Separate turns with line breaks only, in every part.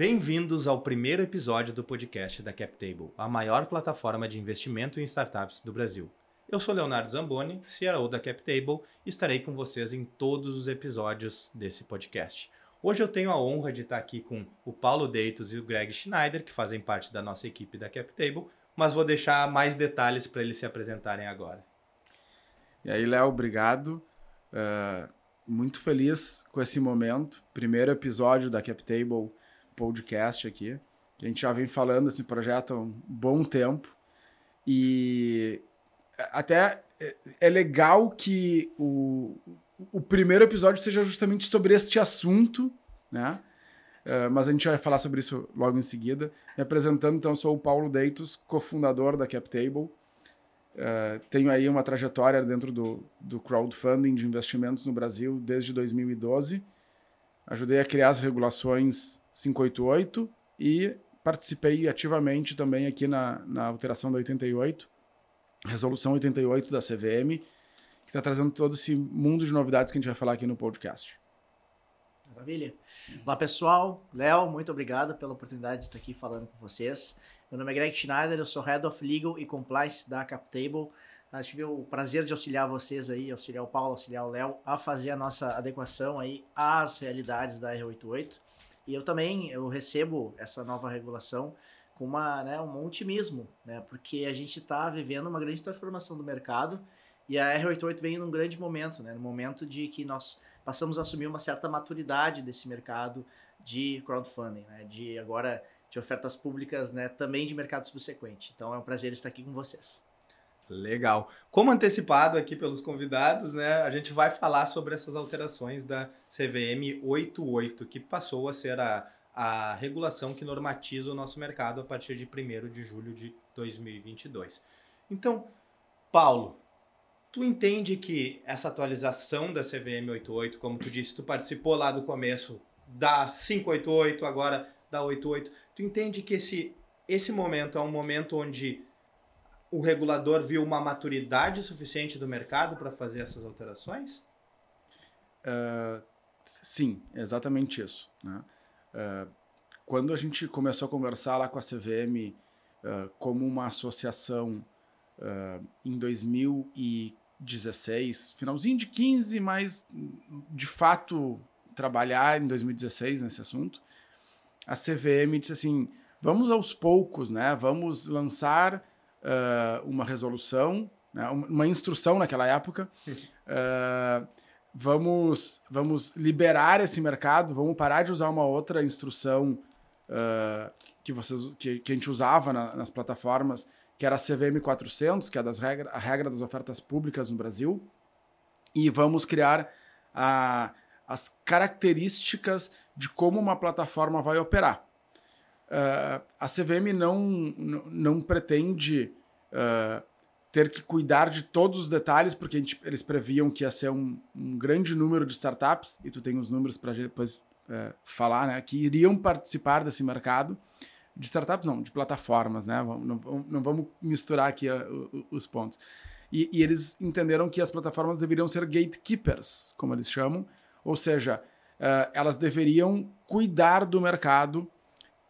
Bem-vindos ao primeiro episódio do podcast da CapTable, a maior plataforma de investimento em startups do Brasil. Eu sou Leonardo Zamboni, CRO da CapTable, e estarei com vocês em todos os episódios desse podcast. Hoje eu tenho a honra de estar aqui com o Paulo Deitos e o Greg Schneider, que fazem parte da nossa equipe da CapTable, mas vou deixar mais detalhes para eles se apresentarem agora.
E aí, Léo, obrigado. Uh, muito feliz com esse momento. Primeiro episódio da CapTable podcast aqui. A gente já vem falando desse projeto há um bom tempo. E até é legal que o, o primeiro episódio seja justamente sobre este assunto, né? Uh, mas a gente vai falar sobre isso logo em seguida. Me apresentando, então, sou o Paulo Deitos, cofundador da CapTable. Uh, tenho aí uma trajetória dentro do, do crowdfunding de investimentos no Brasil desde 2012. Ajudei a criar as regulações 588 e participei ativamente também aqui na, na alteração da 88, resolução 88 da CVM, que está trazendo todo esse mundo de novidades que a gente vai falar aqui no podcast.
Maravilha. Olá, pessoal. Léo, muito obrigado pela oportunidade de estar aqui falando com vocês. Meu nome é Greg Schneider, eu sou Head of Legal e Compliance da CapTable. Eu tive o prazer de auxiliar vocês aí, auxiliar o Paulo, auxiliar o Léo, a fazer a nossa adequação aí às realidades da R88. E eu também eu recebo essa nova regulação com uma, né, um otimismo, né, porque a gente está vivendo uma grande transformação do mercado e a R88 vem num grande momento, né, no momento de que nós passamos a assumir uma certa maturidade desse mercado de crowdfunding, né, de agora de ofertas públicas, né, também de mercado subsequente. Então é um prazer estar aqui com vocês.
Legal. Como antecipado aqui pelos convidados, né, a gente vai falar sobre essas alterações da CVM 88, que passou a ser a, a regulação que normatiza o nosso mercado a partir de 1 de julho de 2022. Então, Paulo, tu entende que essa atualização da CVM 88, como tu disse, tu participou lá do começo da 588, agora da 88, tu entende que esse, esse momento é um momento onde o regulador viu uma maturidade suficiente do mercado para fazer essas alterações?
Uh, sim, exatamente isso. Né? Uh, quando a gente começou a conversar lá com a CVM uh, ah, como uma associação em 2016, finalzinho de 15, mas de fato trabalhar em 2016 nesse assunto, a CVM disse assim: vamos aos poucos, né? Vamos lançar uh, uma resolução, né, uma instrução naquela época. Uh, vamos, vamos liberar esse mercado, vamos parar de usar uma outra instrução uh, que, vocês, que, que, a gente usava na, nas plataformas, que era a CVM 400, que é das regra, a regra das ofertas públicas no Brasil, e vamos criar a, as características de como uma plataforma vai operar. Uh, a CVM não, não pretende uh, ter que cuidar de todos os detalhes, porque gente, eles previam que ia ser um, um, grande número de startups, e tu tem os números para depois uh, falar, né, que iriam participar desse mercado. De startups, não, de plataformas, né? Não, não, não vamos misturar aqui os pontos. E, e, eles entenderam que as plataformas deveriam ser gatekeepers, como eles chamam, ou seja, elas deveriam cuidar do mercado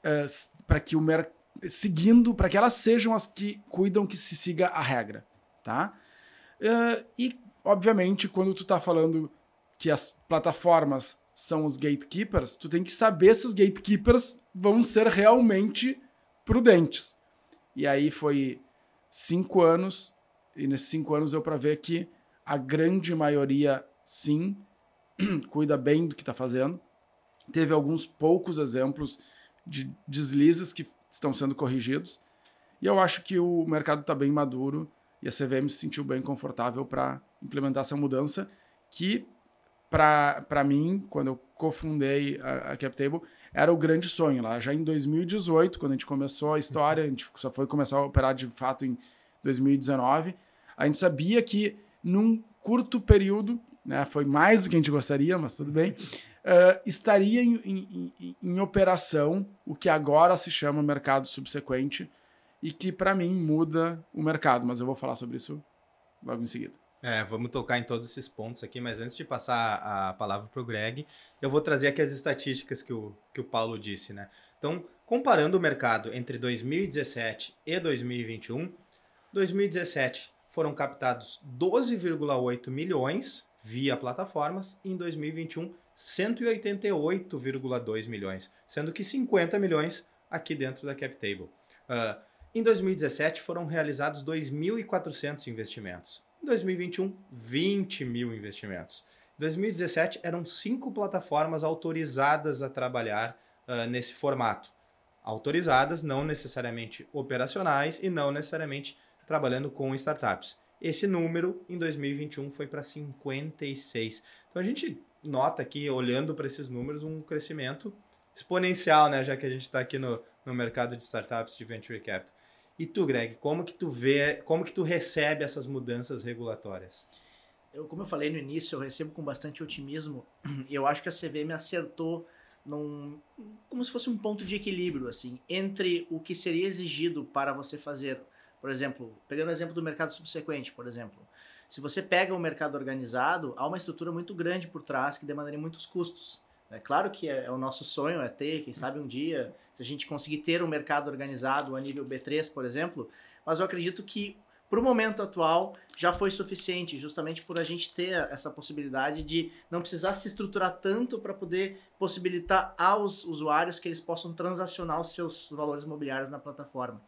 uh, para que o mer seguindo, para que elas sejam as que cuidam que se siga a regra, tá? Uh, e, obviamente, quando tu tá falando que as plataformas são os gatekeepers, tu tem que saber se os gatekeepers vão ser realmente prudentes. E aí foi cinco anos, e nesses cinco anos eu para ver que a grande maioria, sim, cuida bem do que está fazendo. Teve alguns poucos exemplos de deslizes que estão sendo corrigidos. E eu acho que o mercado está bem maduro e a CVM se sentiu bem confortável para implementar essa mudança que, para mim, quando eu cofundei a, a CapTable, era o grande sonho lá. Já em 2018, quando a gente começou a história, a gente só foi começar a operar de fato em 2019, a gente sabia que num curto período, né, foi mais do que a gente gostaria, mas tudo bem, uh, estaria em, em, em, em, operação o que agora se chama mercado subsequente e que, para mim, muda o mercado. Mas eu vou falar sobre isso logo em seguida.
É, vamos tocar em todos esses pontos aqui, mas antes de passar a palavra para o Greg, eu vou trazer aqui as estatísticas que o, que o Paulo disse, né? Então, comparando o mercado entre 2017 e 2021, 2017 foram captados 12,8 milhões via plataformas e em 2021 188,2 milhões, sendo que 50 milhões aqui dentro da CapTable. Uh, em 2017 foram realizados 2.400 investimentos. Em 2021, 20 mil investimentos. Em 2017 eram cinco plataformas autorizadas a trabalhar uh, nesse formato. Autorizadas, não necessariamente operacionais e não necessariamente trabalhando com startups. Esse número em 2021 foi para 56. Então a gente nota aqui, olhando para esses números, um crescimento exponencial, né? Já que a gente está aqui no, no mercado de startups de venture capital. E tu, Greg, como que tu vê, como que tu recebe essas mudanças regulatórias?
Eu, como eu falei no início, eu recebo com bastante otimismo eu acho que a CVM acertou num, como se fosse um ponto de equilíbrio assim entre o que seria exigido para você fazer, por exemplo, pegando o exemplo do mercado subsequente, por exemplo, se você pega um mercado organizado, há uma estrutura muito grande por trás que demandaria muitos custos. É claro que é, é, o nosso sonho é ter, quem sabe um dia, se a gente conseguir ter um mercado organizado a nível B3, por exemplo, mas eu acredito que para o momento atual já foi suficiente, justamente por a gente ter essa possibilidade de não precisar se estruturar tanto para poder possibilitar aos usuários que eles possam transacionar os seus valores imobiliários na plataforma.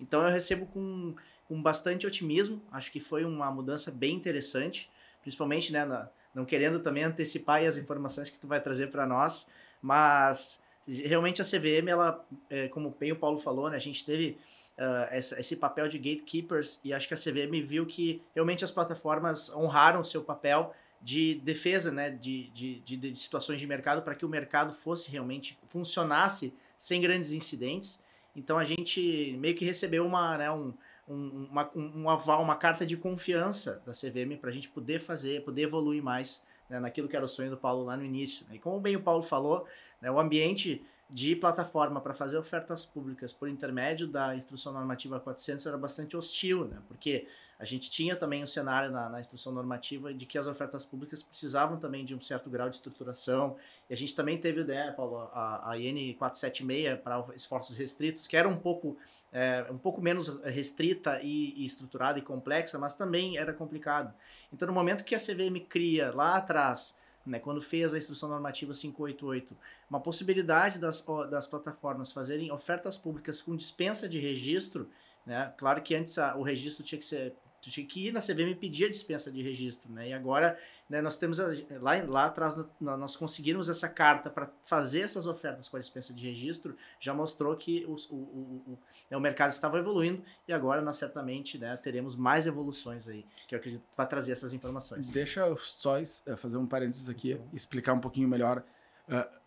Então eu recebo com com bastante otimismo. Acho que foi uma mudança bem interessante, principalmente, né, na, não querendo também antecipar as informações que tu vai trazer para nós, mas realmente a CVM, ela, é, como bem o Paulo falou, né, a gente teve uh, essa, esse papel de gatekeepers e acho que a CVM viu que realmente as plataformas honraram seu papel de defesa né, de, de, de, de situações de mercado para que o mercado fosse realmente funcionasse sem grandes incidentes. Então a gente meio que recebeu uma, né, um, um, uma, um aval, uma carta de confiança da CVM para a gente poder fazer, poder evoluir mais né, naquilo que era o sonho do Paulo lá no início. E como bem o Paulo falou, né, o ambiente de plataforma para fazer ofertas públicas por intermédio da instrução normativa 400 era bastante hostil, né, porque a gente tinha também um cenário na, na, instrução normativa de que as ofertas públicas precisavam também de um certo grau de estruturação, e a gente também teve, né, Paulo, a, a IN 476 para esforços restritos, que era um pouco é, um pouco menos restrita e, e, estruturada e complexa, mas também era complicado. Então, no momento que a CVM cria lá atrás, né, quando fez a instrução normativa 588, uma possibilidade das, das plataformas fazerem ofertas públicas com dispensa de registro, né, claro que antes a, o registro tinha que ser tinha que na CVM pedir a dispensa de registro, né? E agora, né, nós temos a, lá, lá atrás nós conseguimos essa carta para fazer essas ofertas com a dispensa de registro, já mostrou que o, o, o, né, o, mercado estava evoluindo e agora nós certamente né, teremos mais evoluções aí, que eu acredito vai trazer essas informações.
Deixa eu só eh, fazer um parênteses aqui, explicar um pouquinho melhor. Uh,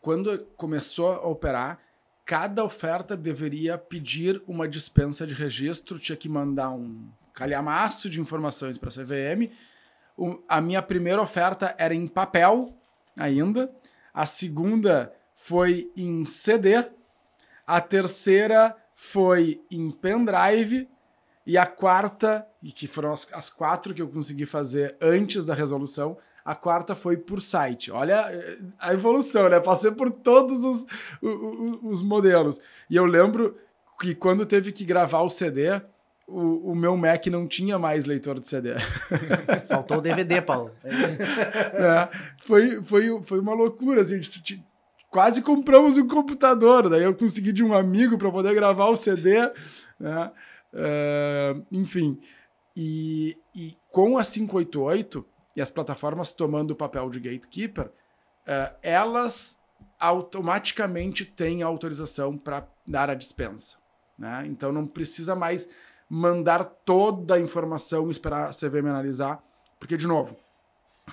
quando começou a operar, cada oferta deveria pedir uma dispensa de registro, tinha que mandar um calhamaço de informações para a CVM. O, a minha primeira oferta era em papel ainda, a segunda foi em CD, a terceira foi em pendrive e a quarta, e que foram as, as quatro que eu consegui fazer antes da resolução, a quarta foi por site. Olha eh, a evolução, né? Passei por todos os, os, os modelos. E eu lembro que quando teve que gravar o CD, o, o meu Mac não tinha mais leitor de CD.
Faltou o DVD, Paulo.
é, foi, foi, foi uma loucura. Assim, quase compramos um computador. Daí eu consegui de um amigo para poder gravar o CD. Né? Uh, enfim. E, e com a 588 e as plataformas tomando o papel de gatekeeper, uh, elas automaticamente têm autorização para dar a dispensa. Né? Então não precisa mais mandar toda a informação e esperar a CVM analisar, porque, de novo,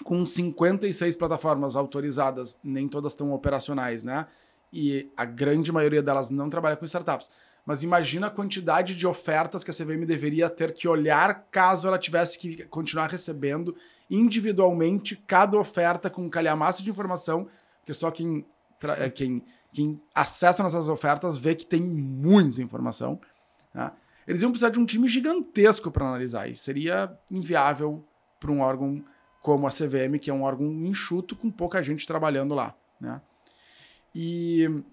com 56 plataformas autorizadas, nem todas estão operacionais, né? E a grande maioria delas não trabalha com startups. Mas imagina a quantidade de ofertas que a CVM deveria ter que olhar caso ela tivesse que continuar recebendo individualmente cada oferta com um calhamaço de informação, porque só quem, quem, quem acessa nossas ofertas vê que tem muita informação. Né? eles iam precisar de um time gigantesco para analisar. E seria inviável para um órgão como a CVM, que é um órgão enxuto com pouca gente trabalhando lá. Né? E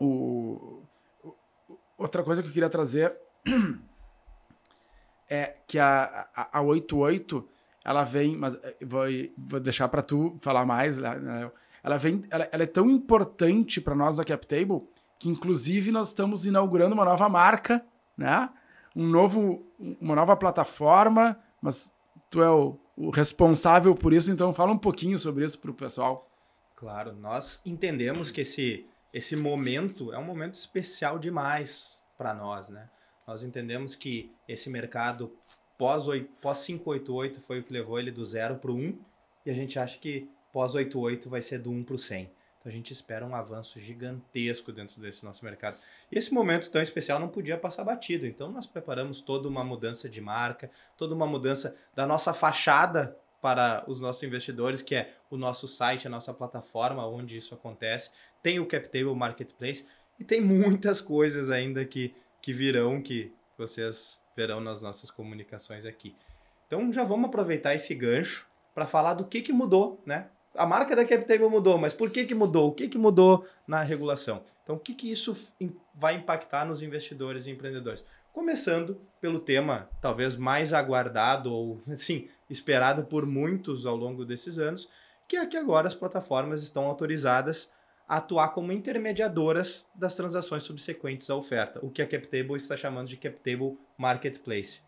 o, outra coisa que eu queria trazer é que a, a, a 88 ela vem, mas eh, vou, vou deixar para tu falar mais, né? ela vem, ela, ela é tão importante para nós da CapTable que inclusive nós estamos inaugurando uma nova marca, né? Um novo, uma nova plataforma, mas tu é o, o responsável por isso, então fala um pouquinho sobre isso para o pessoal.
Claro, nós entendemos que esse, esse momento é um momento especial demais para nós, né? Nós entendemos que esse mercado pós, pós 588 foi o que levou ele do zero para o 1, e a gente acha que pós 88 vai ser do 1 para o 100. Então a gente espera um avanço gigantesco dentro desse nosso mercado. E esse momento tão especial não podia passar batido. Então nós preparamos toda uma mudança de marca, toda uma mudança da nossa fachada para os nossos investidores, que é o nosso site, a nossa plataforma onde isso acontece. Tem o CapTable Marketplace e tem muitas coisas ainda que, que virão, que vocês verão nas nossas comunicações aqui. Então já vamos aproveitar esse gancho para falar do que, que mudou, né? a marca da CapTable mudou, mas por que, que mudou? O que, que mudou na regulação? Então, o que, que isso vai impactar nos investidores e empreendedores? Começando pelo tema talvez mais aguardado ou, assim, esperado por muitos ao longo desses anos, que é que agora as plataformas estão autorizadas a atuar como intermediadoras das transações subsequentes à oferta, o que a CapTable está chamando de CapTable Marketplace.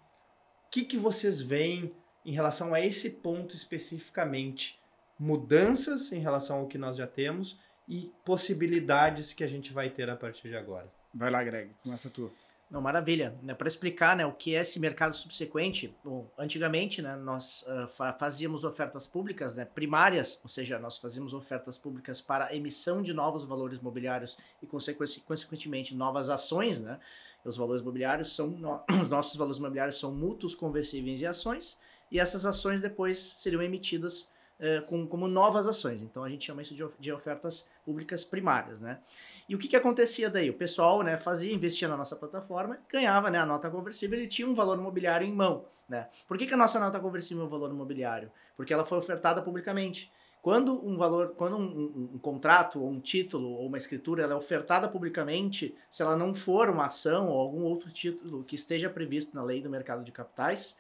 O que, que vocês veem em relação a esse ponto especificamente mudanças em relação ao que nós já temos e possibilidades que a gente vai ter a partir de agora.
Vai lá, Greg, começa tu.
Não, maravilha. Né, Para explicar né, o que é esse mercado subsequente, bom, antigamente né, nós uh, fazíamos ofertas públicas né, primárias, ou seja, nós fazíamos ofertas públicas para emissão de novos valores mobiliários e, consequentemente, novas ações. Né? Os valores mobiliários são, no, os nossos valores mobiliários são mútuos conversíveis em ações e essas ações depois seriam emitidas uh, com, como novas ações. Então a gente chama isso de, de ofertas públicas primárias, né? E o que, que acontecia daí? O pessoal né, fazia, investia na nossa plataforma, ganhava né, a nota conversível, ele tinha um valor imobiliário em mão. Né? Por que, que a nossa nota conversível é um valor imobiliário? Porque ela foi ofertada publicamente. Quando um valor, quando um, um, um, contrato, ou um título, ou uma escritura ela é ofertada publicamente, se ela não for uma ação ou algum outro título que esteja previsto na lei do mercado de capitais,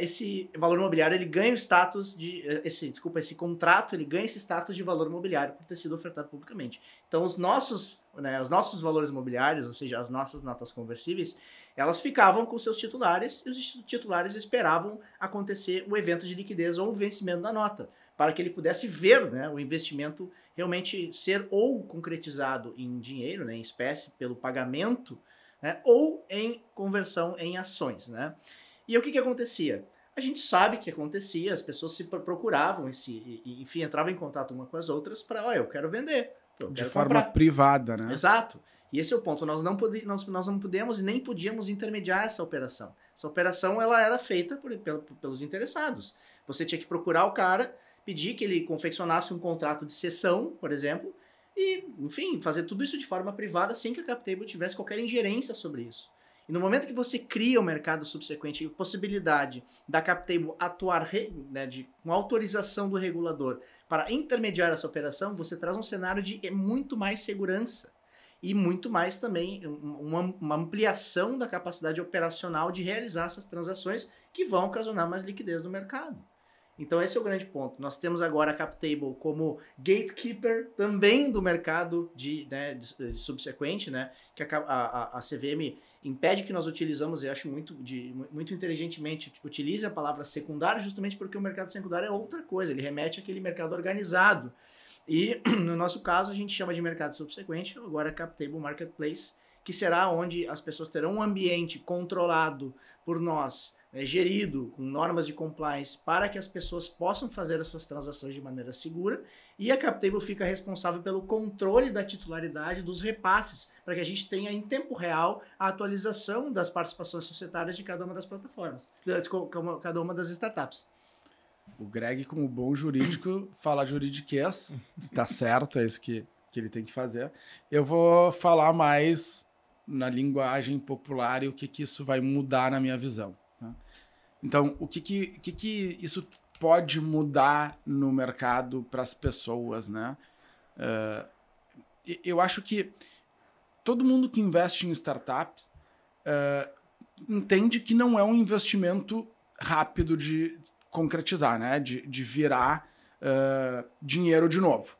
esse valor imobiliário ele ganha o status de é, esse desculpa esse contrato ele ganha esse status de valor imobiliário por ter sido ofertado publicamente então os nossos né, os nossos valores imobiliários ou seja as nossas notas conversíveis elas ficavam com seus titulares e os titulares esperavam acontecer o evento de liquidez ou o vencimento da nota para que ele pudesse ver né, o investimento realmente ser ou concretizado em dinheiro, né, em espécie, pelo pagamento, né, ou em conversão em ações. Né? E o que, que acontecia? A gente sabe que acontecia, as pessoas se procuravam, esse, enfim, entravam em contato uma com as outras para, olha, eu quero vender. Eu
de
quero
forma
comprar.
privada, né?
Exato. E esse é o ponto. Nós não, pod nós, nós não podemos e nem podíamos intermediar essa operação. Essa operação ela era feita por, pelos interessados. Você tinha que procurar o cara, pedir que ele confeccionasse um contrato de cessão, por exemplo, e, enfim, fazer tudo isso de forma privada sem que a CapTable tivesse qualquer ingerência sobre isso. E no momento que você cria o mercado subsequente e possibilidade da CapTable atuar né, de, com autorização do regulador para intermediar essa operação, você traz um cenário de muito mais segurança e muito mais também uma, ampliação da capacidade operacional de realizar essas transações que vão ocasionar mais liquidez no mercado. Então esse é o grande ponto. Nós temos agora a CapTable como gatekeeper também do mercado de, né, de, de subsequente, né, que a, a, a, CVM impede que nós utilizamos, e acho muito, de, muito inteligentemente, utilize a palavra secundário justamente porque o mercado secundário é outra coisa, ele remete àquele mercado organizado. E no nosso caso a gente chama de mercado subsequente, agora CapTable Marketplace, que será onde as pessoas terão um ambiente controlado por nós, é, gerido com normas de compliance para que as pessoas possam fazer as suas transações de maneira segura e a CapTable fica responsável pelo controle da titularidade dos repasses para que a gente tenha em tempo real a atualização das participações societárias de cada uma das plataformas, de cada uma das startups.
O Greg, como bom jurídico, fala juridiquês, tá certo, é isso que, que ele tem que fazer. Eu vou falar mais na linguagem popular e o que, que isso vai mudar na minha visão. Tá? Então, o que, que, que, que isso pode mudar no mercado para as pessoas, né? Uh, eu acho que todo mundo que investe em startups uh, entende que não é um investimento rápido de concretizar, né? De, de virar uh, dinheiro de novo.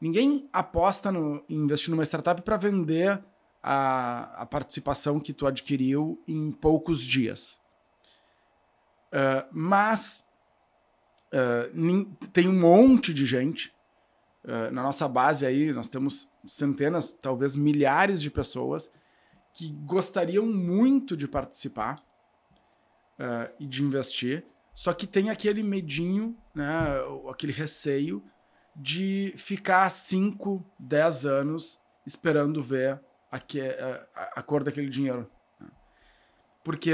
Ninguém aposta no, em investir numa startup para vender a, a, participação que tu adquiriu em poucos dias. Uh, mas uh, tem um monte de gente uh, na nossa base aí, nós temos centenas, talvez milhares de pessoas que gostariam muito de participar e de investir, só que tem aquele medinho, né, aquele receio de ficar 5, 10 anos esperando ver a, que, a, a, cor daquele dinheiro. Porque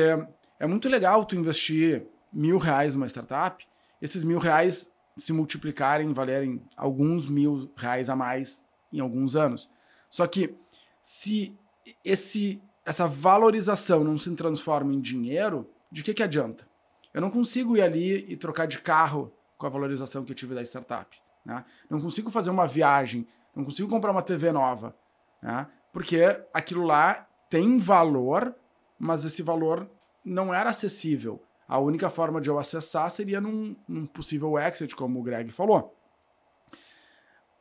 é muito legal tu investir mil reais numa startup, esses mil reais se multiplicarem, valerem alguns mil reais a mais em alguns anos. Só que se esse, essa valorização não se transforma em dinheiro, de que, que adianta? Eu não consigo ir ali e trocar de carro com a valorização que eu tive da startup. Né? Não consigo fazer uma viagem, não consigo comprar uma TV nova. Né? Porque aquilo lá tem valor, mas esse valor não era acessível. A única forma de eu acessar seria num, num possível exit, como o Greg falou.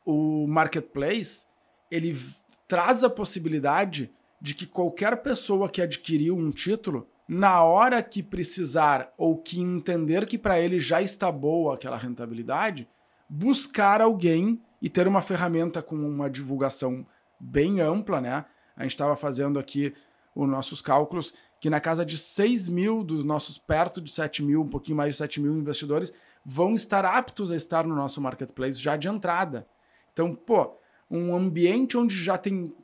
O marketplace ele traz a possibilidade de que qualquer pessoa que adquiriu um título na hora que precisar ou que entender que para ele já está boa aquela rentabilidade, buscar alguém e ter uma ferramenta com uma divulgação bem ampla, né? A gente estava fazendo aqui os nossos cálculos que na casa de 6 mil dos nossos perto de 7 mil, um pouquinho mais de 7 mil investidores vão estar aptos a estar no nosso marketplace já de entrada. Então, pô, um ambiente onde já tem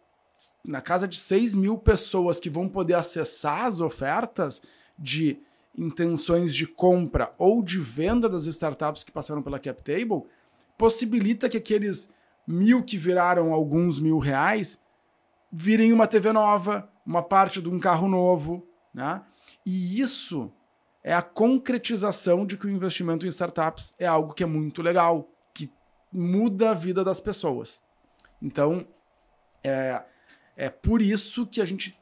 na casa de 6 mil pessoas que vão poder acessar as ofertas de intenções de compra ou de venda das startups que passaram pela CapTable, possibilita que aqueles mil que viraram alguns mil reais virem uma TV nova, uma parte de um carro novo, né? E isso é a concretização de que o investimento em startups é algo que é muito legal, que muda a vida das pessoas. Então, é, é por isso que a gente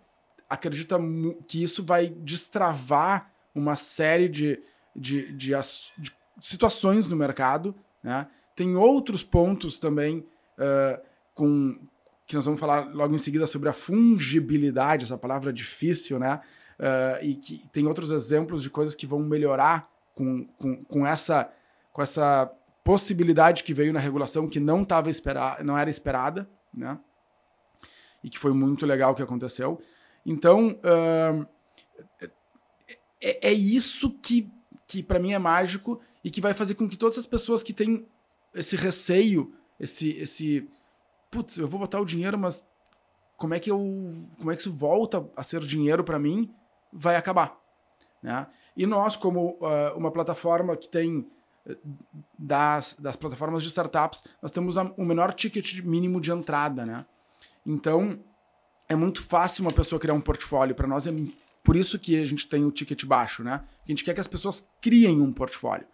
acredita que isso vai destravar uma série de, de, de, de situações no mercado. Né? Tem outros pontos também uh, com que nós vamos falar logo em seguida sobre a fungibilidade, essa palavra difícil, né? Uh, e que tem outros exemplos de coisas que vão melhorar com, com, com, essa, com essa possibilidade que veio na regulação que não, tava esperar, não era esperada, né? e que foi muito legal que aconteceu. Então, uh, é, é, isso que, que para mim é mágico e que vai fazer com que todas as pessoas que têm esse receio, esse, esse putz, eu vou botar o dinheiro, mas como é que eu, como é que isso volta a ser dinheiro para mim, vai acabar, né? E nós, como uh, uma plataforma que tem eh, das, das plataformas de startups, nós temos o menor ticket mínimo de entrada, né? Então, é muito fácil uma pessoa criar um portfólio. Para nós é por isso que a gente tem o ticket baixo, né? A gente quer que as pessoas criem um portfólio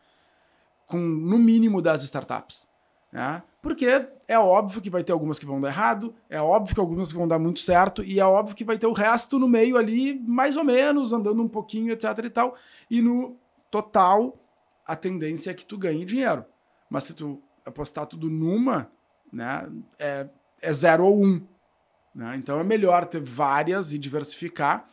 com no mínimo das startups, né? Porque é óbvio que vai ter algumas que vão dar errado, é óbvio que algumas vão dar muito certo e é óbvio que vai ter o resto no meio ali, mais ou menos, andando um pouquinho, etc e tal. E no total, a tendência é que tu ganhe dinheiro. Mas se tu apostar tudo numa, né, é, é zero ou um. Né? Então é melhor ter várias e diversificar.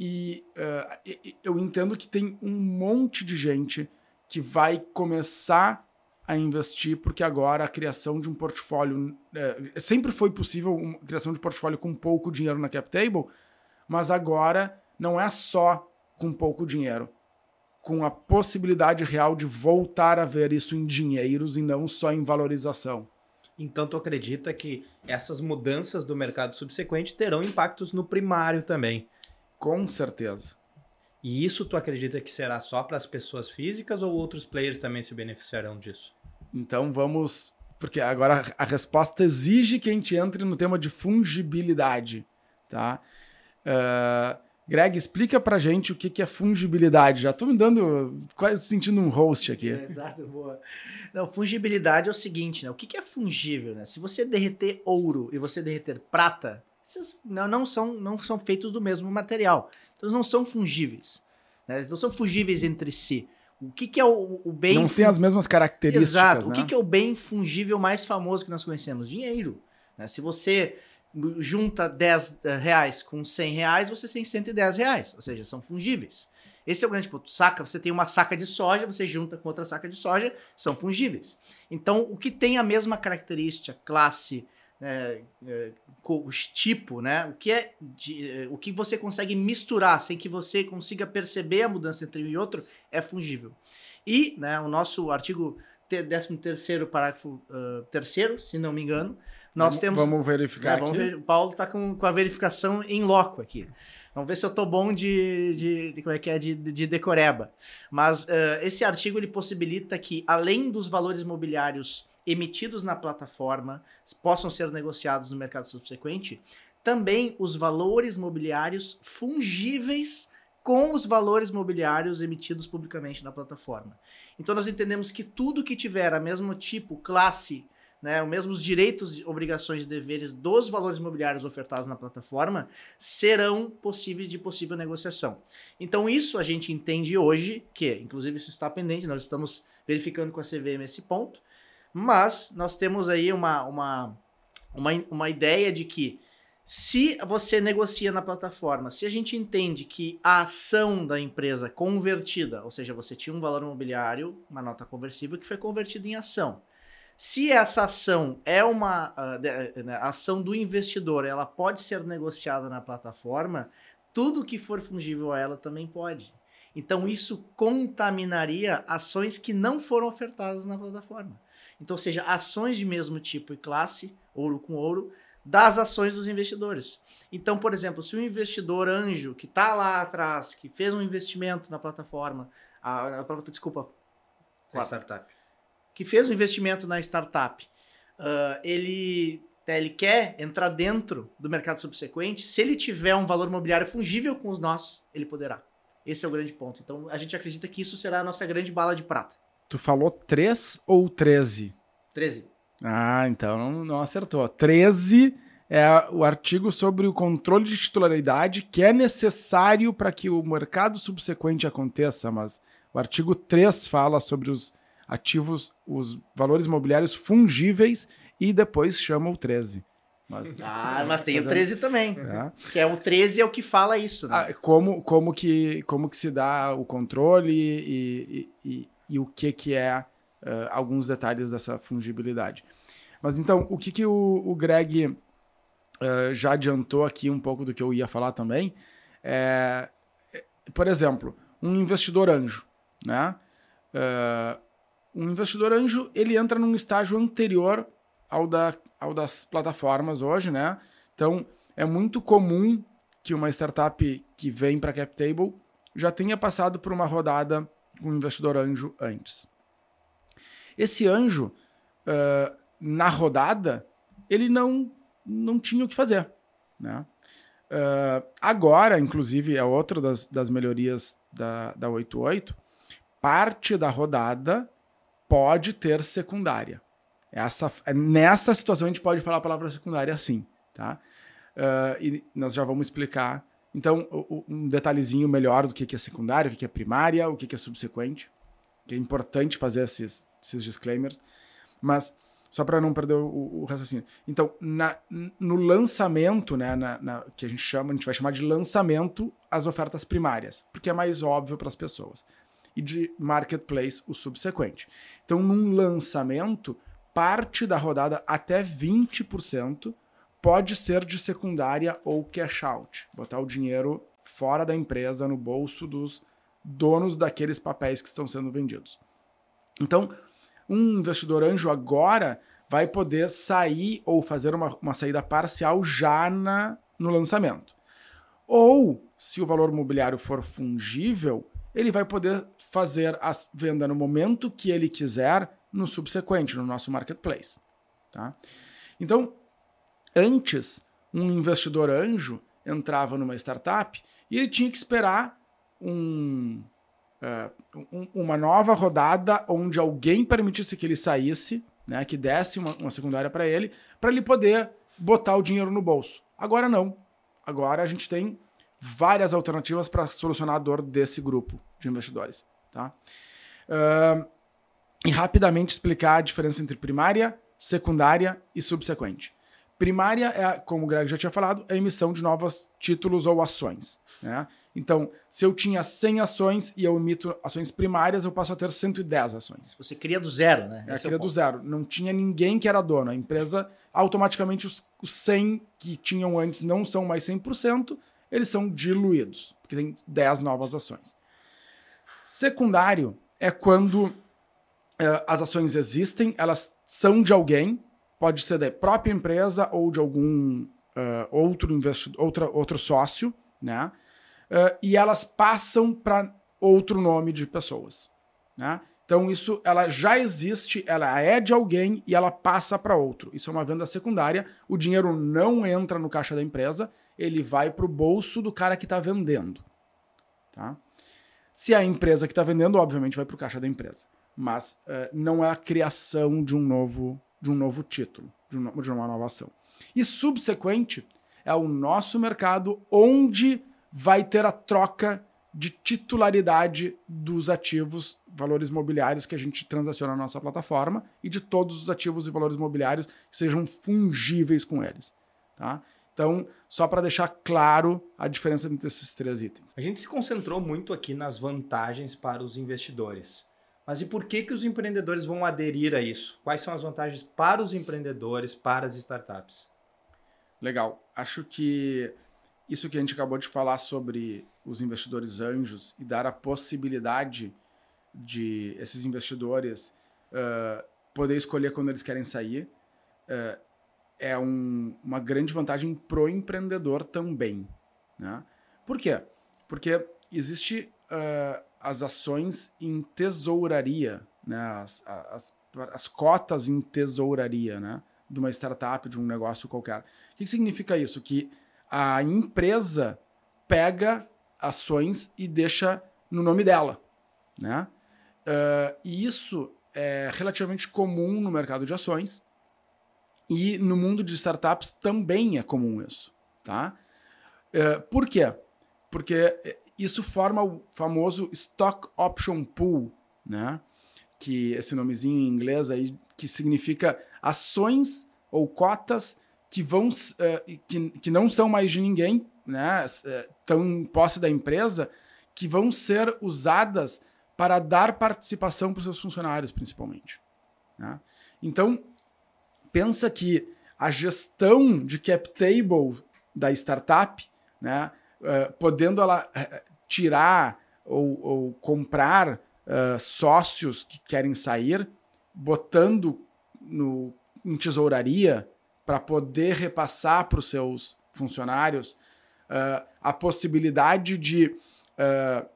E uh, eu entendo que tem um monte de gente que vai começar a investir, porque agora a criação de um portfólio. É, sempre foi possível a criação de portfólio com pouco dinheiro na CapTable, mas agora não é só com pouco dinheiro. Com a possibilidade real de voltar a ver isso em dinheiros e não só em valorização.
Então, tu acredita que essas mudanças do mercado subsequente terão impactos no primário também?
Com certeza.
E isso tu acredita que será só para as pessoas físicas ou outros players também se beneficiarão disso?
Então vamos. Porque agora a resposta exige que a gente entre no tema de fungibilidade. Tá? Uh, Greg, explica pra gente o que, que é fungibilidade. Já estou me dando, quase sentindo um host aqui.
É, exato, boa. Não, fungibilidade é o seguinte, né? O que, que é fungível, né? Se você derreter ouro e você derreter prata, esses não, não, são, não são feitos do mesmo material. Então eles não são fungíveis. Né? Eles não são fungíveis entre si. O que, que é o, o bem.
Não tem as mesmas características.
Exato.
Né?
O que, que é o bem fungível mais famoso que nós conhecemos? Dinheiro. Né? Se você junta 10 eh, reais com 100 reais, você tem 110 reais. Ou seja, são fungíveis. Esse é o grande ponto. Saca, você tem uma saca de soja, você junta com outra saca de soja, são fungíveis. Então, o que tem a mesma característica, classe, é, é, tipo, né? O que é de, o que você consegue misturar sem que você consiga perceber a mudança entre um e outro é fungível. E, né, o nosso artigo 13 terceiro parágrafo uh, terceiro, se não me engano, nós
vamos,
temos
vamos verificar
é, vamos ver, o Paulo está com, com a verificação em loco aqui. Vamos ver se eu tô bom de, de, de como é que é de, de decoreba. Mas uh, esse artigo ele possibilita que além dos valores mobiliários emitidos na plataforma possam ser negociados no mercado subsequente, também os valores mobiliários fungíveis com os valores mobiliários emitidos publicamente na plataforma. Então nós entendemos que tudo que tiver a mesmo tipo, classe, né, os mesmos direitos, obrigações e deveres dos valores mobiliários ofertados na plataforma serão possíveis de possível negociação. Então isso a gente entende hoje que, inclusive isso está pendente, nós estamos verificando com a CVM esse ponto, mas nós temos aí uma, uma, uma, uma ideia de que se você negocia na plataforma, se a gente entende que a ação da empresa convertida, ou seja, você tinha um valor imobiliário, uma nota conversível que foi convertida em ação. Se essa ação é uma uh, ação do investidor, ela pode ser negociada na plataforma, tudo que for fungível a ela também pode. Então isso contaminaria ações que não foram ofertadas na plataforma. Então, seja, ações de mesmo tipo e classe, ouro com ouro, das ações dos investidores. Então, por exemplo, se o investidor anjo que está lá atrás, que fez um investimento na plataforma, a, a desculpa,
a startup,
que fez um investimento na startup, uh, ele né, ele quer entrar dentro do mercado subsequente, se ele tiver um valor imobiliário fungível com os nossos, ele poderá. Esse é o grande ponto. Então, a gente acredita que isso será a nossa grande bala de prata.
Tu falou 3 ou 13?
13.
Ah, então não, não acertou. 13 é o artigo sobre o controle de titularidade que é necessário para que o mercado subsequente aconteça, mas o artigo 3 fala sobre os ativos, os valores imobiliários fungíveis e depois chama o 13.
Mas, ah, mas tem o 13 também. É. Que é o 13 é o que fala isso. Né?
Ah, como, como, que, como que se dá o controle e, e, e o que, que é uh, alguns detalhes dessa fungibilidade. Mas então, o que, que o, o Greg uh, já adiantou aqui um pouco do que eu ia falar também é, por exemplo, um investidor anjo, né? Uh, um investidor anjo ele entra num estágio anterior ao, da, ao das plataformas hoje, né? Então é muito comum que uma startup que vem para a CapTable já tenha passado por uma rodada um investidor anjo antes. Esse anjo, uh, na rodada, ele não, não tinha o que fazer. Né? Uh, agora, inclusive, é outra das, das melhorias da, da 88, parte da rodada pode ter secundária. Essa, nessa situação a gente pode falar a palavra secundária sim. Tá? Uh, e nós já vamos explicar então, um detalhezinho melhor do que é secundário, o que é primária, o que é subsequente. Que é importante fazer esses, esses disclaimers. Mas, só para não perder o, o, raciocínio. Então, na, no lançamento, né, na, na, que a gente chama, a gente vai chamar de lançamento as ofertas primárias, porque é mais óbvio para as pessoas. E de marketplace, o subsequente. Então, num lançamento, parte da rodada, até 20%, pode ser de secundária ou cash out, botar o dinheiro fora da empresa, no bolso dos donos daqueles papéis que estão sendo vendidos. Então, um investidor anjo agora vai poder sair ou fazer uma, uma saída parcial já na, no lançamento. Ou, se o valor imobiliário for fungível, ele vai poder fazer a venda no momento que ele quiser no subsequente, no nosso marketplace. Tá? Então, Antes, um investidor anjo entrava numa startup e ele tinha que esperar um, uh, um, uma nova rodada onde alguém permitisse que ele saísse, né, que desse uma, uma secundária para ele, para ele poder botar o dinheiro no bolso. Agora não. Agora a gente tem várias alternativas para solucionar a dor desse grupo de investidores. Tá? Uh, e rapidamente explicar a diferença entre primária, secundária e subsequente. Primária é, como o Greg já tinha falado, é a emissão de novos títulos ou ações. Né? Então, se eu tinha 100 ações e eu emito ações primárias, eu passo a ter 110 ações.
Você cria do zero, né?
É, cria é do zero. Não tinha ninguém que era dono. A empresa, automaticamente, os, os 100 que tinham antes não são mais 100%, eles são diluídos, porque tem 10 novas ações. Secundário é quando uh, as ações existem, elas são de alguém, pode ser da própria empresa ou de algum uh, outro, investidor, outra, outro sócio, né? uh, e elas passam para outro nome de pessoas. Né? Então isso ela já existe, ela é de alguém e ela passa para outro. Isso é uma venda secundária. O dinheiro não entra no caixa da empresa, ele vai para o bolso do cara que está vendendo. Tá? Se é a empresa que está vendendo, obviamente vai para o caixa da empresa. Mas uh, não é a criação de um novo, de um novo título, de, um, de uma nova ação. E subsequente é o nosso mercado onde vai ter a troca de titularidade dos ativos, valores mobiliários que a gente transaciona na nossa plataforma e de todos os ativos e valores mobiliários que sejam fungíveis com eles. Tá? Então, só para deixar claro a diferença entre esses três itens.
A gente se concentrou muito aqui nas vantagens para os investidores. Mas e por que, que os empreendedores vão aderir a isso? Quais são as vantagens para os empreendedores, para as startups?
Legal. Acho que isso que a gente acabou de falar sobre os investidores anjos e dar a possibilidade de esses investidores uh, poder escolher quando eles querem sair uh, é um, uma grande vantagem pro empreendedor também. Né? Por quê? Porque existe uh, as ações em tesouraria, né? as, as, as cotas em tesouraria né? de uma startup, de um negócio qualquer. O que, significa isso? Que a empresa pega ações e deixa no nome dela, né? Uh, e isso é relativamente comum no mercado de ações e no mundo de startups também é comum isso, tá? Uh, por quê? Porque isso forma o famoso Stock Option Pool, né? Que esse nomezinho em inglês aí que significa ações ou cotas que vão uh, que, que não são mais de ninguém, né, estão em posse da empresa, que vão ser usadas para dar participação para os seus funcionários, principalmente. Né? Então, pensa que a gestão de cap table da startup, né, uh, podendo ela tirar ou, ou comprar uh, sócios que querem sair, botando no, em tesouraria para poder repassar para os seus funcionários uh, a possibilidade de uh,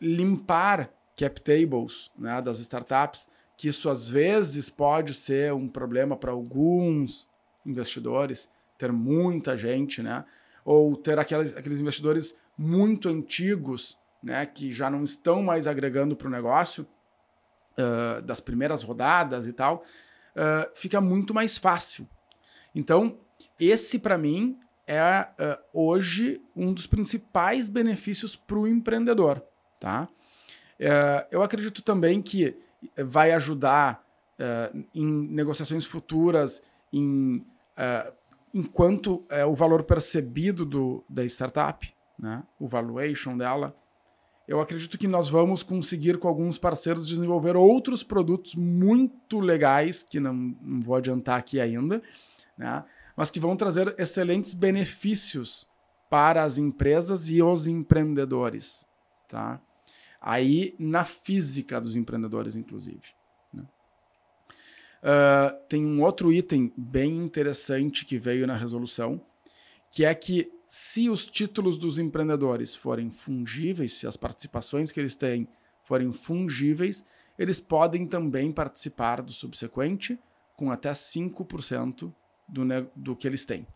limpar cap tables né, das startups, que isso às vezes pode ser um problema para alguns investidores, ter muita gente, né? Ou ter aqueles, aqueles investidores muito antigos, né? Que já não estão mais agregando para o negócio uh, das primeiras rodadas e tal, uh, fica muito mais fácil então, esse para mim é uh, hoje um dos principais benefícios para o empreendedor, tá? Eu acredito também que vai ajudar em negociações futuras, em enquanto o valor percebido do, da startup, né? o valuation dela, eu acredito que nós vamos conseguir com alguns parceiros desenvolver outros produtos muito legais que não, não vou adiantar aqui ainda, né? mas que vão trazer excelentes benefícios para as empresas e os empreendedores. Tá? Aí na física dos empreendedores, inclusive. Né? Uh, tem um outro item bem interessante que veio na resolução, que é que se os títulos dos empreendedores forem fungíveis, se as participações que eles têm forem fungíveis, eles podem também participar do subsequente com até 5% do, do que eles têm.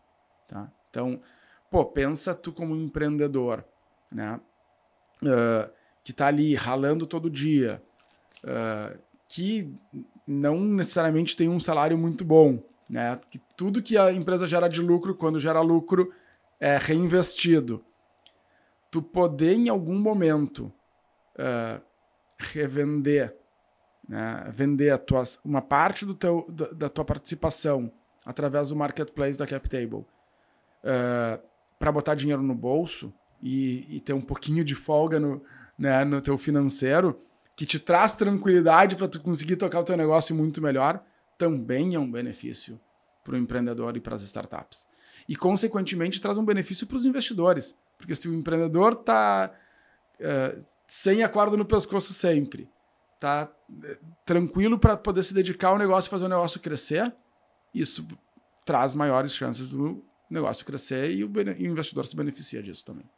Tá? Então, pô, pensa tu como empreendedor, né? Uh, que está ali ralando todo dia, uh, que não necessariamente tem um salário muito bom, né? Que tudo que a empresa gera de lucro, quando gera lucro, é reinvestido, tu poder em algum momento uh, revender, né, vender tua, uma parte do teu, da, da tua participação através do marketplace da CapTable uh, para botar dinheiro no bolso e, e, ter um pouquinho de folga no, né, no teu financeiro, que te traz tranquilidade para tu conseguir tocar o teu negócio muito melhor, também é um benefício para o empreendedor e para as startups. E, consequentemente, traz um benefício para os investidores. Porque se o empreendedor está uh, eh, sem a corda no pescoço sempre, está eh, tranquilo para poder se dedicar ao negócio e fazer o negócio crescer, isso traz maiores chances do negócio crescer e o, e o investidor se beneficia disso também.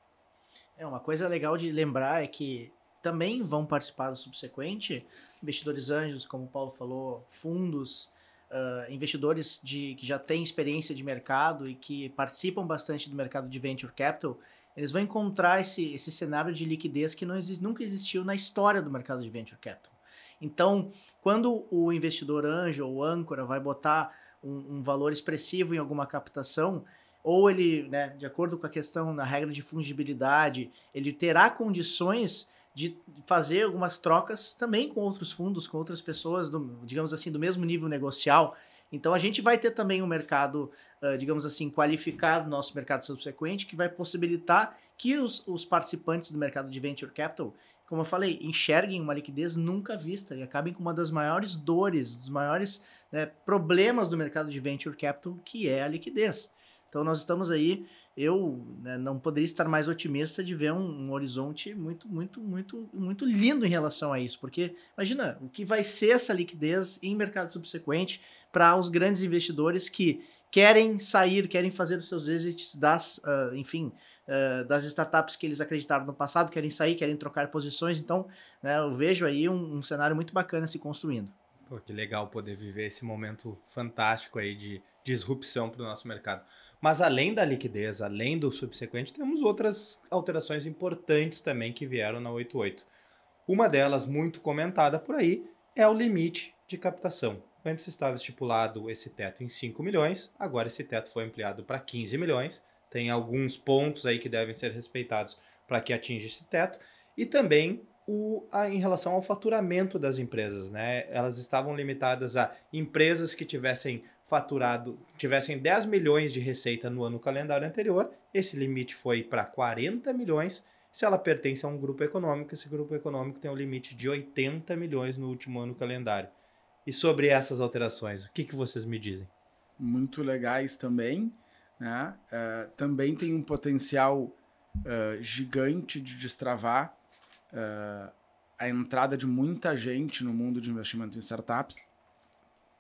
É, uma coisa legal de lembrar é que também vão participar do subsequente investidores anjos, como o Paulo falou, fundos, uh, investidores de, que já têm experiência de mercado e que participam bastante do mercado de venture capital, eles vão encontrar esse, esse cenário de liquidez que não nunca existiu na história do mercado de venture capital. Então, quando o investidor anjo ou âncora vai botar um, um valor expressivo em alguma captação, ou ele, né, de acordo com a questão na regra de fungibilidade, ele terá condições de fazer algumas trocas também com outros fundos, com outras pessoas, do, digamos assim, do mesmo nível negocial. Então a gente vai ter também um mercado, uh, digamos assim, qualificado, nosso mercado subsequente, que vai possibilitar que os, os, participantes do mercado de venture capital, como eu falei, enxerguem uma liquidez nunca vista e acabem com uma das maiores dores, dos maiores né, problemas do mercado de venture capital, que é a liquidez. Então nós estamos aí, eu né, não poderia estar mais otimista de ver um, um, horizonte muito, muito, muito, muito lindo em relação a isso, porque imagina o que vai ser essa liquidez em mercado subsequente para os grandes investidores que querem sair, querem fazer os seus exits das, uh, enfim, uh, das startups que eles acreditaram no passado, querem sair, querem trocar posições. Então, né, eu vejo aí um, um cenário muito bacana se construindo.
Pô, que legal poder viver esse momento fantástico aí de disrupção para o nosso mercado. Mas além da liquidez, além do subsequente, temos outras alterações importantes também que vieram na 88. Uma delas, muito comentada por aí, é o limite de captação. Antes estava estipulado esse teto em 5 milhões, agora esse teto foi ampliado para 15 milhões. Tem alguns pontos aí que devem ser respeitados para que atinja esse teto. E também o, a, em relação ao faturamento das empresas. Né? Elas estavam limitadas a empresas que tivessem faturado, tivessem 10 milhões de receita no ano calendário anterior, esse limite foi para 40 milhões. Se ela pertence a um grupo econômico, esse grupo econômico tem um limite de 80 milhões no último ano calendário. E sobre essas alterações, o que, que vocês me dizem?
Muito legais também. Né? Uh, também tem um potencial uh, gigante de destravar uh, a entrada de muita gente no mundo de investimento em startups,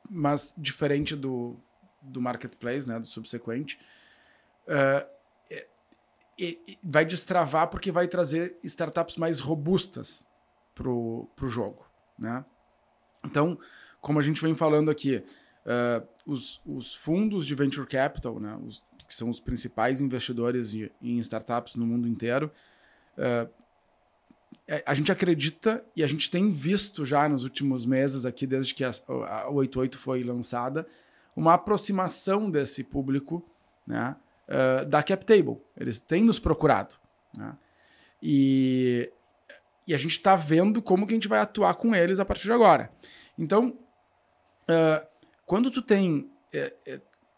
mas diferente do, do marketplace, né, do subsequente, uh, e, e, vai destravar porque vai trazer startups mais robustas para o jogo. Né? Então, como a gente vem falando aqui, uh, os, os, fundos de venture capital, né, os, que são os principais investidores de, em startups no mundo inteiro, uh, a gente acredita e a gente tem visto já nos últimos meses aqui, desde que a, a 88 foi lançada, uma aproximação desse público né, uh, da CapTable. Eles têm nos procurado. Né? E, e a gente está vendo como que a gente vai atuar com eles a partir de agora. Então, uh, quando tu tem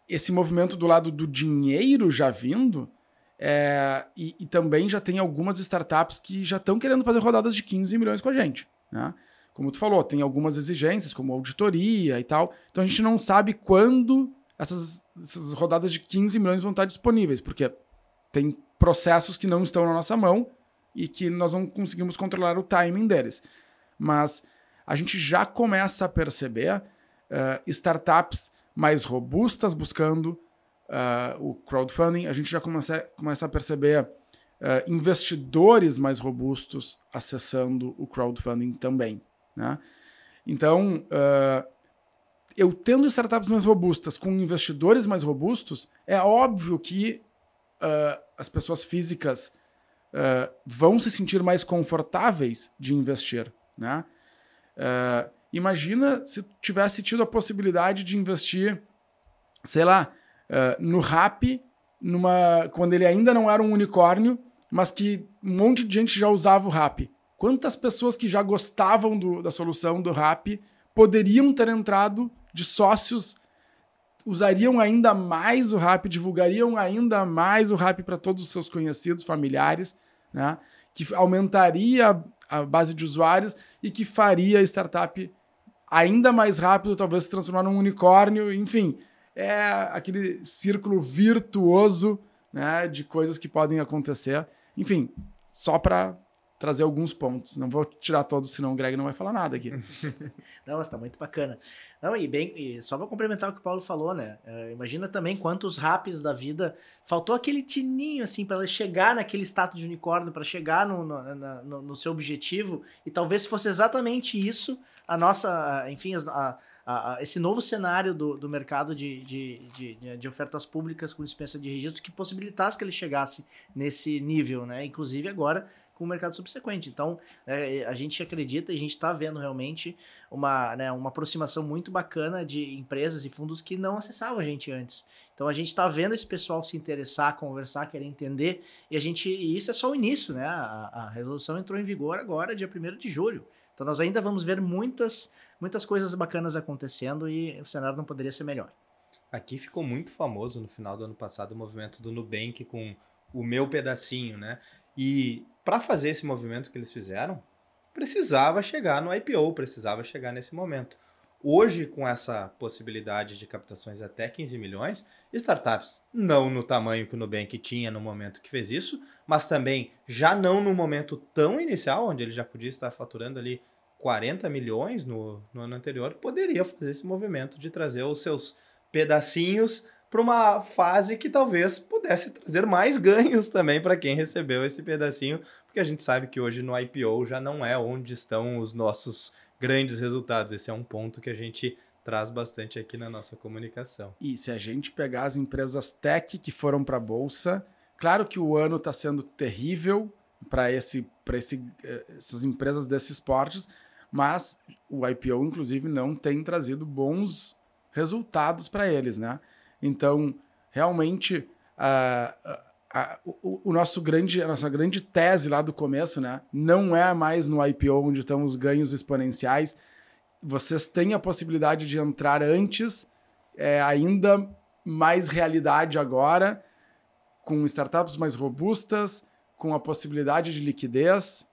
esse movimento do lado do dinheiro já vindo, é, e, e, também já tem algumas startups que já estão querendo fazer rodadas de 15 milhões com a gente. Né? Como tu falou, tem algumas exigências, como auditoria e tal. Então a gente não sabe quando essas, essas rodadas de 15 milhões vão estar disponíveis, porque tem processos que não estão na nossa mão e que nós não conseguimos controlar o timing deles. Mas a gente já começa a perceber uh, startups mais robustas buscando uh, o crowdfunding, a gente já começa, começa a perceber uh, investidores mais robustos acessando o crowdfunding também. Né? Então, uh, eu tendo startups mais robustas com investidores mais robustos, é óbvio que as pessoas físicas vão se sentir mais confortáveis de investir. Né? imagina se tivesse tido a possibilidade de investir, sei lá, uh, no RAP numa quando ele ainda não era um unicórnio, mas que um monte de gente já usava o RAP. Quantas pessoas que já gostavam do, da solução do RAP poderiam ter entrado de sócios, usariam ainda mais o RAP, divulgariam ainda mais o RAP para todos os seus conhecidos, familiares, né? que aumentaria a base de usuários e que faria a startup ainda mais rápido, talvez se transformar num unicórnio, enfim, é aquele círculo virtuoso né, de coisas que podem acontecer. Enfim, só para trazer alguns pontos. Não vou tirar todos, senão o Greg não vai falar nada aqui.
não, mas tá muito bacana. Não, e bem, e só para complementar o que o Paulo falou, né? Uh, imagina também quantos raps da vida faltou aquele tininho assim para chegar naquele status de unicórnio, para chegar no no, no, no, seu objetivo. E talvez fosse exatamente isso a nossa, enfim, a, a, esse novo cenário do, do mercado de, de, de, de, ofertas públicas com dispensa de registro que possibilitasse que ele chegasse nesse nível, né? Inclusive agora com o mercado subsequente. Então, é, a gente acredita e a gente está vendo realmente uma, né, uma aproximação muito bacana de empresas e fundos que não acessavam a gente antes. Então, a gente está vendo esse pessoal se interessar, conversar, querer entender, e a gente, e isso é só o início, né? A, a resolução entrou em vigor agora, dia 1 de julho. Então, nós ainda vamos ver muitas, muitas coisas bacanas acontecendo e o cenário não poderia ser melhor.
Aqui ficou muito famoso no final do ano passado o movimento do Nubank com o meu pedacinho, né? E para fazer esse movimento que eles fizeram, precisava chegar no IPO, precisava chegar nesse momento. Hoje, com essa possibilidade de captações até 15 milhões, startups não no tamanho que o Nubank tinha no momento que fez isso, mas também já não no momento tão inicial, onde ele já podia estar faturando ali 40 milhões no, no ano anterior, poderia fazer esse movimento de trazer os seus pedacinhos para uma fase que talvez pudesse trazer mais ganhos também para quem recebeu esse pedacinho, porque a gente sabe que hoje no IPO já não é onde estão os nossos grandes resultados. Esse é um ponto que a gente traz bastante aqui na nossa comunicação.
E se a gente pegar as empresas tech que foram para a bolsa, claro que o ano está sendo terrível para esse, esse, eh, essas empresas desses esportes, mas o IPO, inclusive, não tem trazido bons resultados para eles, né? Então, realmente, a, a, o, o, nosso grande, a nossa grande tese lá do começo, né? Não é mais no IPO onde estão os ganhos exponenciais. Vocês têm a possibilidade de entrar antes, é, ainda mais realidade agora, com startups mais robustas, com a possibilidade de liquidez.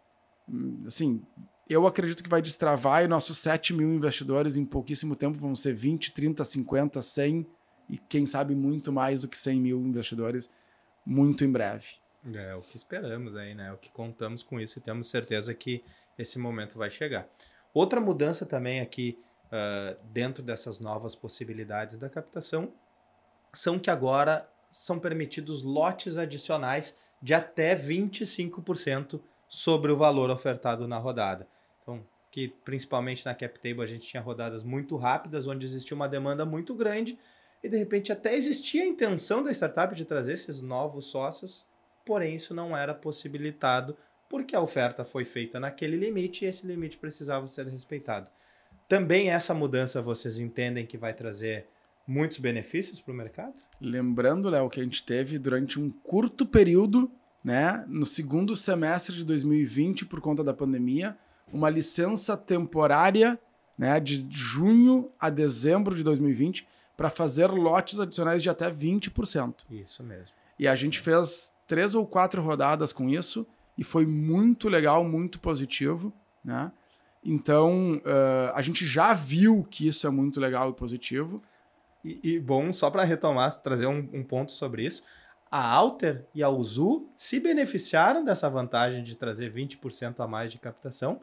Assim, eu acredito que vai destravar e nossos 7 mil investidores em pouquíssimo tempo vão ser 20, 30, 50, 100 e quem sabe muito mais do que 100 mil investidores muito em breve.
É o que esperamos aí, né? O que contamos com isso e temos certeza que esse momento vai chegar. Outra mudança também aqui uh, dentro dessas novas possibilidades da captação são que agora são permitidos lotes adicionais de até 25% sobre o valor ofertado na rodada. Então, que principalmente na CapTable a gente tinha rodadas muito rápidas, onde existia uma demanda muito grande e de repente até existia a intenção da startup de trazer esses novos sócios, porém isso não era possibilitado porque a oferta foi feita naquele limite e esse limite precisava ser respeitado. Também essa mudança vocês entendem que vai trazer muitos benefícios para o mercado?
Lembrando, Léo, que a gente teve durante um curto período, né, no segundo semestre de 2020, por conta da pandemia, uma licença temporária né, de junho a dezembro de 2020 para fazer lotes adicionais de até 20%.
Isso mesmo.
E a gente fez três ou quatro rodadas com isso e foi muito legal, muito positivo, né? Então, uh, a gente já viu que isso é muito legal e positivo.
E, e bom, só para retomar, trazer um, um, ponto sobre isso, a Alter e a Uzu se beneficiaram dessa vantagem de trazer 20% a mais de captação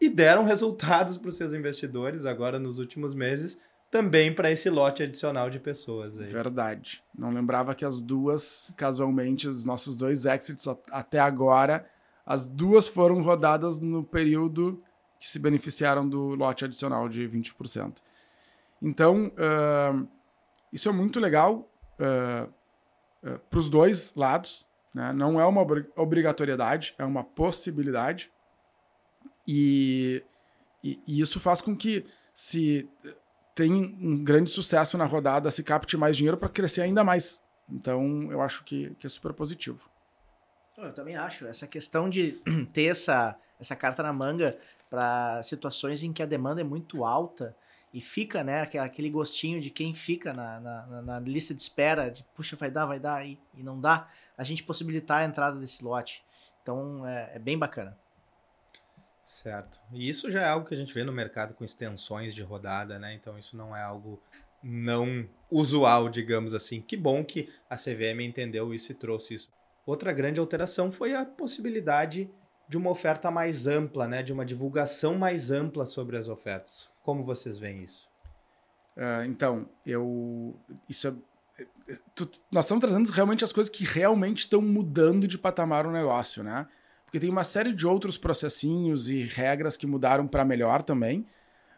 e deram resultados para os seus investidores agora nos últimos meses também para esse lote adicional de pessoas. Aí.
Verdade. Não lembrava que as duas, casualmente, os nossos dois exits até agora, as duas foram rodadas no período que se beneficiaram do lote adicional de 20%. Então, uh, isso é muito legal uh, uh, para os dois lados. Né? Não é uma obrigatoriedade, é uma possibilidade. E, e, e isso faz com que se tem um grande sucesso na rodada, se capte mais dinheiro para crescer ainda mais. Então, eu acho que, que é super positivo.
Eu também acho. Essa questão de ter essa, essa carta na manga para situações em que a demanda é muito alta e fica, né, aquele gostinho de quem fica na, na, na lista de espera, de puxa, vai dar, vai dar, e, e não dá, a gente possibilitar a entrada desse lote. Então, é, é bem bacana.
Certo. E isso já é algo que a gente vê no mercado com extensões de rodada, né? Então isso não é algo não usual, digamos assim. Que bom que a CVM entendeu isso e trouxe isso. Outra grande alteração foi a possibilidade de uma oferta mais ampla, né? De uma divulgação mais ampla sobre as ofertas. Como vocês veem isso?
Uh, então, eu. Isso é, é, tu, nós estamos trazendo realmente as coisas que realmente estão mudando de patamar o negócio, né? Porque tem uma série de outros processinhos e regras que mudaram para melhor também,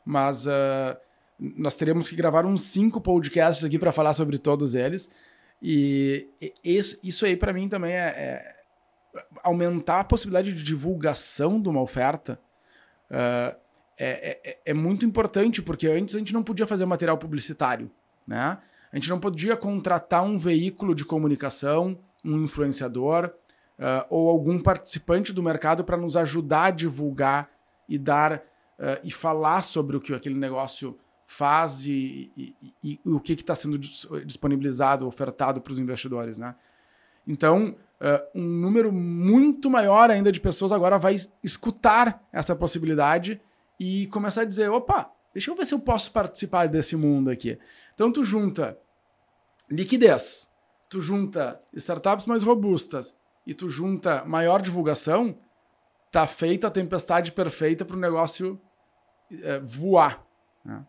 mas uh, nós teríamos que gravar uns cinco podcasts aqui para falar sobre todos eles. E isso aí para mim também é, é, aumentar a possibilidade de divulgação de uma oferta. Uh, é, é, é, muito importante, porque antes a gente não podia fazer material publicitário, né? A gente não podia contratar um veículo de comunicação, um influenciador, uh, ou algum participante do mercado para nos ajudar a divulgar e dar uh, e falar sobre o que aquele negócio faz e, e, e, e o que está sendo disponibilizado, ofertado para os investidores, né? Então, uh, um número muito maior ainda de pessoas agora vai escutar essa possibilidade e começar a dizer, opa, deixa eu ver se eu posso participar desse mundo aqui. Então, tu junta liquidez, tu junta startups mais robustas e tu junta maior divulgação, tá feita a tempestade perfeita para o negócio é, voar. Né?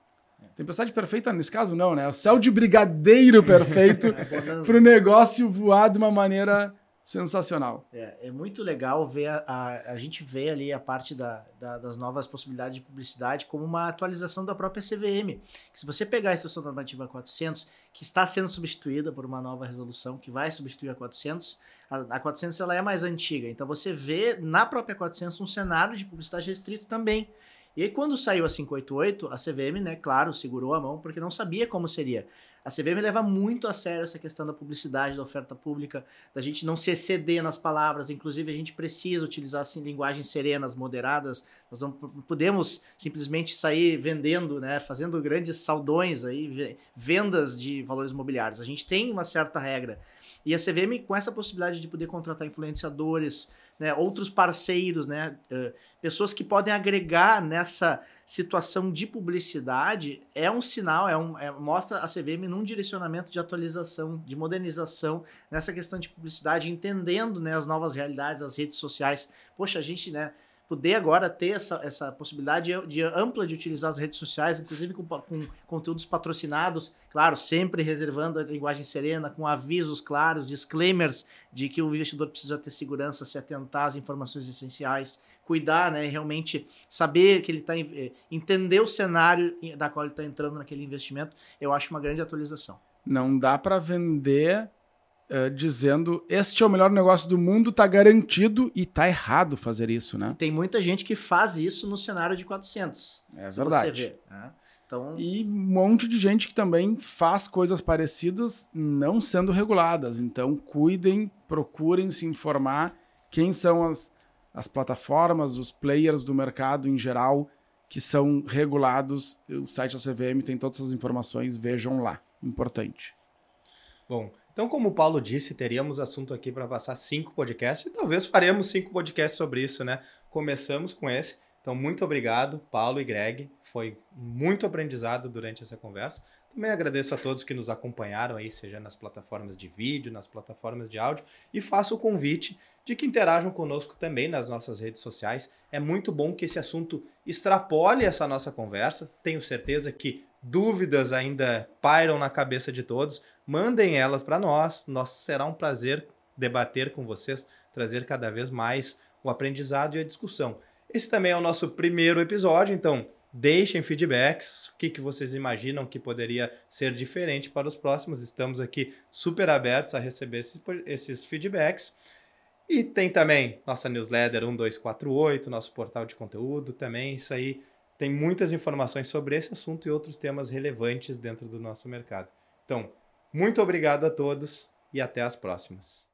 Tempestade perfeita, nesse caso, não, né? O céu de brigadeiro perfeito para o negócio voar de uma maneira sensacional.
É, é muito legal ver a, a, a gente vê ali a parte da, da, das novas possibilidades de publicidade como uma atualização da própria CVM. Que se você pegar a instrução normativa 400, que está sendo substituída por uma nova resolução que vai substituir a 400, a, a 400 ela é mais antiga. Então você vê na própria 400 um cenário de publicidade restrito também. E aí, quando saiu a 588, a CVM, né, claro, segurou a mão porque não sabia como seria. A CVM leva muito a sério essa questão da publicidade, da oferta pública, da gente não se exceder nas palavras, inclusive a gente precisa utilizar assim, linguagens serenas, moderadas. Nós não podemos simplesmente sair vendendo, né, fazendo grandes saldões aí, vendas de valores imobiliários. A gente tem uma certa regra. E a CVM, com essa possibilidade de poder contratar influenciadores, né, outros parceiros, né, pessoas que podem agregar nessa situação de publicidade, é um sinal, é um, é, mostra a CVM num direcionamento de atualização, de modernização nessa questão de publicidade, entendendo né, as novas realidades, as redes sociais. Poxa, a gente, né, poder agora ter essa, essa possibilidade de ampla de utilizar as redes sociais, inclusive com, com conteúdos patrocinados, claro, sempre reservando a linguagem serena, com avisos claros, disclaimers de que o investidor precisa ter segurança, se atentar às informações essenciais, cuidar, né, realmente saber que ele está eh, entender o cenário da qual ele está entrando naquele investimento, eu acho uma grande atualização.
Não dá para vender Uh, dizendo este é o melhor negócio do mundo, tá garantido e tá errado fazer isso, né?
Tem muita gente que faz isso no cenário de 400.
É verdade. Né? Então... E um monte de gente que também faz coisas parecidas não sendo reguladas. Então cuidem, procurem se informar quem são as, as plataformas, os players do mercado em geral que são regulados. O site da CVM tem todas essas informações, vejam lá. Importante.
Bom, então, como o Paulo disse, teríamos assunto aqui para passar cinco podcasts e talvez faremos cinco podcasts sobre isso, né? Começamos com esse. Então, muito obrigado, Paulo e Greg. Foi muito aprendizado durante essa conversa. Também agradeço a todos que nos acompanharam aí, seja nas plataformas de vídeo, nas plataformas de áudio, e faço o convite de que interajam conosco também nas nossas redes sociais. É muito bom que esse assunto extrapole essa nossa conversa. Tenho certeza que dúvidas ainda pairam na cabeça de todos, mandem elas para nós. Nós será um prazer debater com vocês, trazer cada vez mais o aprendizado e a discussão. Esse também é o nosso primeiro episódio, então deixem feedbacks. O que, que vocês imaginam que poderia ser diferente para os próximos? Estamos aqui super abertos a receber esses, esses feedbacks. E tem também nossa newsletter 1248, nosso portal de conteúdo também. Isso aí tem muitas informações sobre esse assunto e outros temas relevantes dentro do nosso mercado. Então, muito obrigado a todos e até as próximas.